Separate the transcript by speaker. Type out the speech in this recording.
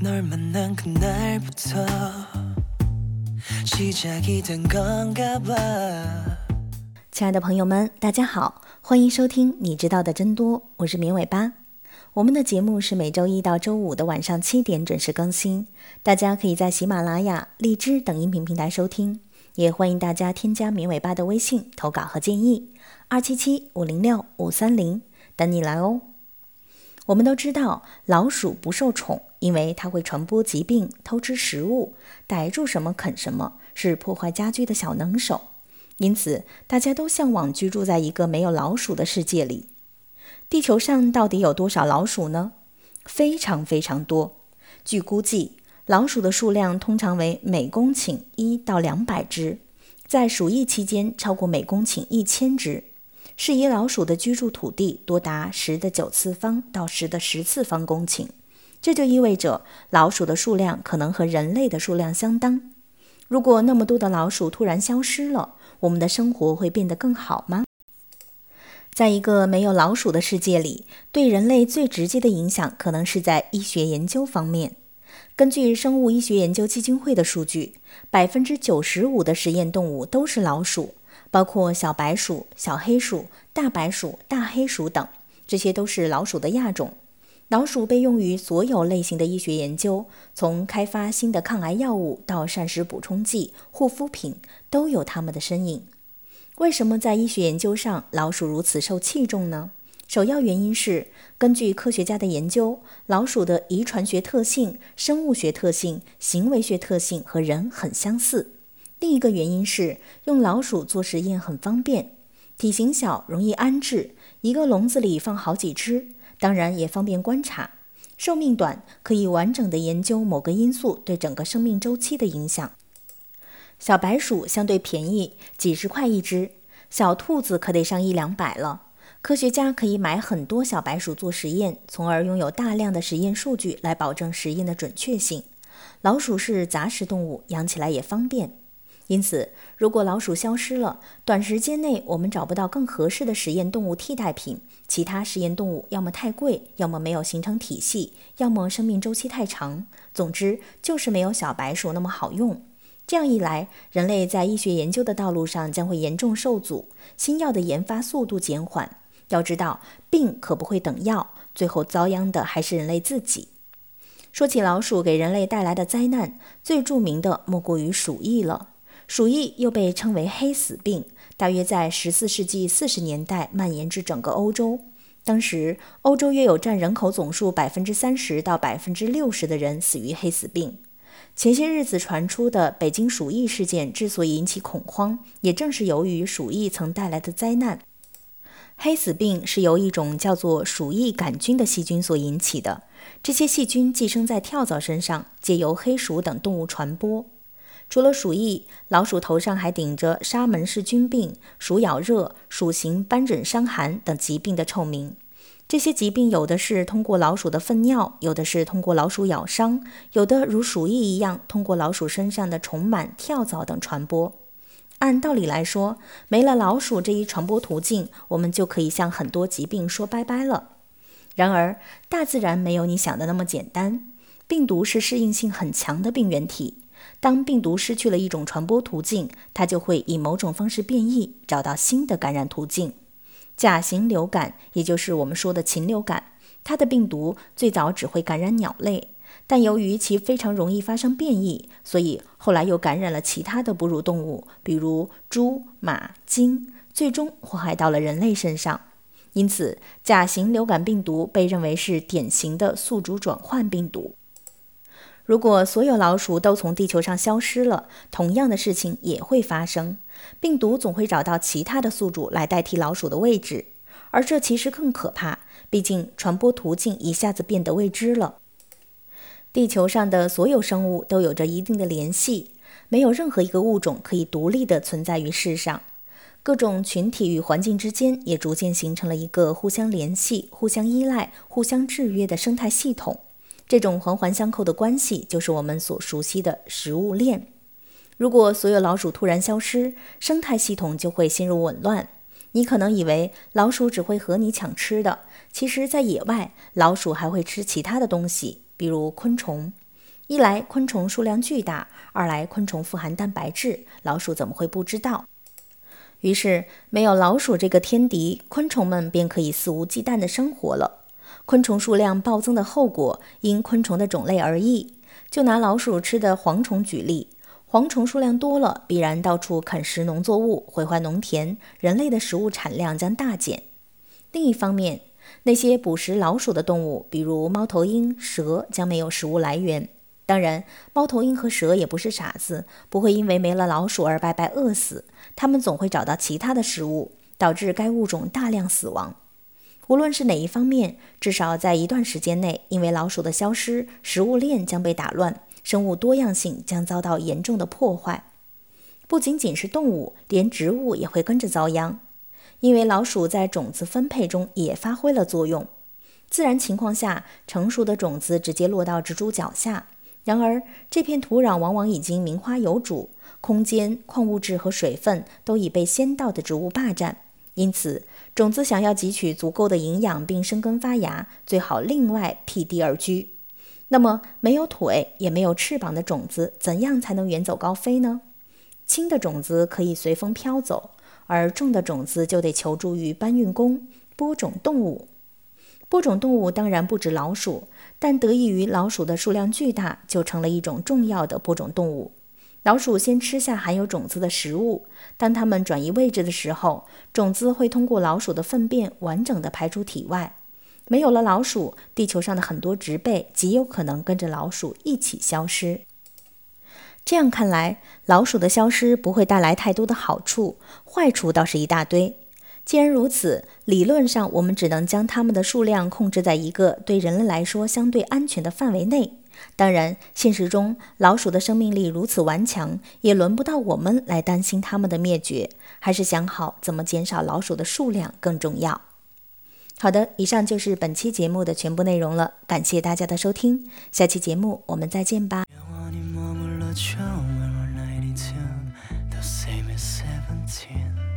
Speaker 1: 널만난그날부터시작이된건가봐
Speaker 2: 亲爱的朋友们，大家好，欢迎收听《你知道的真多》，我是绵尾巴。我们的节目是每周一到周五的晚上七点准时更新，大家可以在喜马拉雅、荔枝等音频平台收听，也欢迎大家添加绵尾巴的微信投稿和建议，二七七五零六五三零，等你来哦。 我们都知道，老鼠不受宠，因为它会传播疾病、偷吃食物、逮住什么啃什么，是破坏家居的小能手。因此，大家都向往居住在一个没有老鼠的世界里。地球上到底有多少老鼠呢？非常非常多。据估计，老鼠的数量通常为每公顷一到两百只，在鼠疫期间超过每公顷一千只。适宜老鼠的居住土地多达十的九次方到十的十次方公顷，这就意味着老鼠的数量可能和人类的数量相当。如果那么多的老鼠突然消失了，我们的生活会变得更好吗？在一个没有老鼠的世界里，对人类最直接的影响可能是在医学研究方面。根据生物医学研究基金会的数据，百分之九十五的实验动物都是老鼠。包括小白鼠、小黑鼠、大白鼠、大黑鼠等，这些都是老鼠的亚种。老鼠被用于所有类型的医学研究，从开发新的抗癌药物到膳食补充剂、护肤品，都有它们的身影。为什么在医学研究上老鼠如此受器重呢？首要原因是，根据科学家的研究，老鼠的遗传学特性、生物学特性、行为学特性和人很相似。另一个原因是用老鼠做实验很方便，体型小，容易安置，一个笼子里放好几只，当然也方便观察。寿命短，可以完整的研究某个因素对整个生命周期的影响。小白鼠相对便宜，几十块一只，小兔子可得上一两百了。科学家可以买很多小白鼠做实验，从而拥有大量的实验数据来保证实验的准确性。老鼠是杂食动物，养起来也方便。因此，如果老鼠消失了，短时间内我们找不到更合适的实验动物替代品，其他实验动物要么太贵，要么没有形成体系，要么生命周期太长。总之，就是没有小白鼠那么好用。这样一来，人类在医学研究的道路上将会严重受阻，新药的研发速度减缓。要知道，病可不会等药，最后遭殃的还是人类自己。说起老鼠给人类带来的灾难，最著名的莫过于鼠疫了。鼠疫又被称为黑死病，大约在十四世纪四十年代蔓延至整个欧洲。当时，欧洲约有占人口总数百分之三十到百分之六十的人死于黑死病。前些日子传出的北京鼠疫事件之所以引起恐慌，也正是由于鼠疫曾带来的灾难。黑死病是由一种叫做鼠疫杆菌的细菌所引起的，这些细菌寄生在跳蚤身上，借由黑鼠等动物传播。除了鼠疫，老鼠头上还顶着沙门氏菌病、鼠咬热、鼠型斑疹伤寒等疾病的臭名。这些疾病有的是通过老鼠的粪尿，有的是通过老鼠咬伤，有的如鼠疫一样通过老鼠身上的虫螨、跳蚤等传播。按道理来说，没了老鼠这一传播途径，我们就可以向很多疾病说拜拜了。然而，大自然没有你想的那么简单。病毒是适应性很强的病原体。当病毒失去了一种传播途径，它就会以某种方式变异，找到新的感染途径。甲型流感，也就是我们说的禽流感，它的病毒最早只会感染鸟类，但由于其非常容易发生变异，所以后来又感染了其他的哺乳动物，比如猪、马、鲸，最终祸害到了人类身上。因此，甲型流感病毒被认为是典型的宿主转换病毒。如果所有老鼠都从地球上消失了，同样的事情也会发生。病毒总会找到其他的宿主来代替老鼠的位置，而这其实更可怕，毕竟传播途径一下子变得未知了。地球上的所有生物都有着一定的联系，没有任何一个物种可以独立地存在于世上。各种群体与环境之间也逐渐形成了一个互相联系、互相依赖、互相制约的生态系统。这种环环相扣的关系，就是我们所熟悉的食物链。如果所有老鼠突然消失，生态系统就会陷入紊乱。你可能以为老鼠只会和你抢吃的，其实，在野外，老鼠还会吃其他的东西，比如昆虫。一来昆虫数量巨大，二来昆虫富含蛋白质，老鼠怎么会不知道？于是，没有老鼠这个天敌，昆虫们便可以肆无忌惮地生活了。昆虫数量暴增的后果，因昆虫的种类而异。就拿老鼠吃的蝗虫举例，蝗虫数量多了，必然到处啃食农作物，毁坏农田，人类的食物产量将大减。另一方面，那些捕食老鼠的动物，比如猫头鹰、蛇，将没有食物来源。当然，猫头鹰和蛇也不是傻子，不会因为没了老鼠而白白饿死，它们总会找到其他的食物，导致该物种大量死亡。无论是哪一方面，至少在一段时间内，因为老鼠的消失，食物链将被打乱，生物多样性将遭到严重的破坏。不仅仅是动物，连植物也会跟着遭殃，因为老鼠在种子分配中也发挥了作用。自然情况下，成熟的种子直接落到植株脚下，然而这片土壤往往已经名花有主，空间、矿物质和水分都已被先到的植物霸占。因此，种子想要汲取足够的营养并生根发芽，最好另外辟地而居。那么，没有腿也没有翅膀的种子，怎样才能远走高飞呢？轻的种子可以随风飘走，而重的种子就得求助于搬运工——播种动物。播种动物当然不止老鼠，但得益于老鼠的数量巨大，就成了一种重要的播种动物。老鼠先吃下含有种子的食物，当它们转移位置的时候，种子会通过老鼠的粪便完整的排出体外。没有了老鼠，地球上的很多植被极有可能跟着老鼠一起消失。这样看来，老鼠的消失不会带来太多的好处，坏处倒是一大堆。既然如此，理论上我们只能将它们的数量控制在一个对人类来说相对安全的范围内。当然，现实中老鼠的生命力如此顽强，也轮不到我们来担心它们的灭绝，还是想好怎么减少老鼠的数量更重要。好的，以上就是本期节目的全部内容了，感谢大家的收听，下期节目我们再见吧。Seventeen.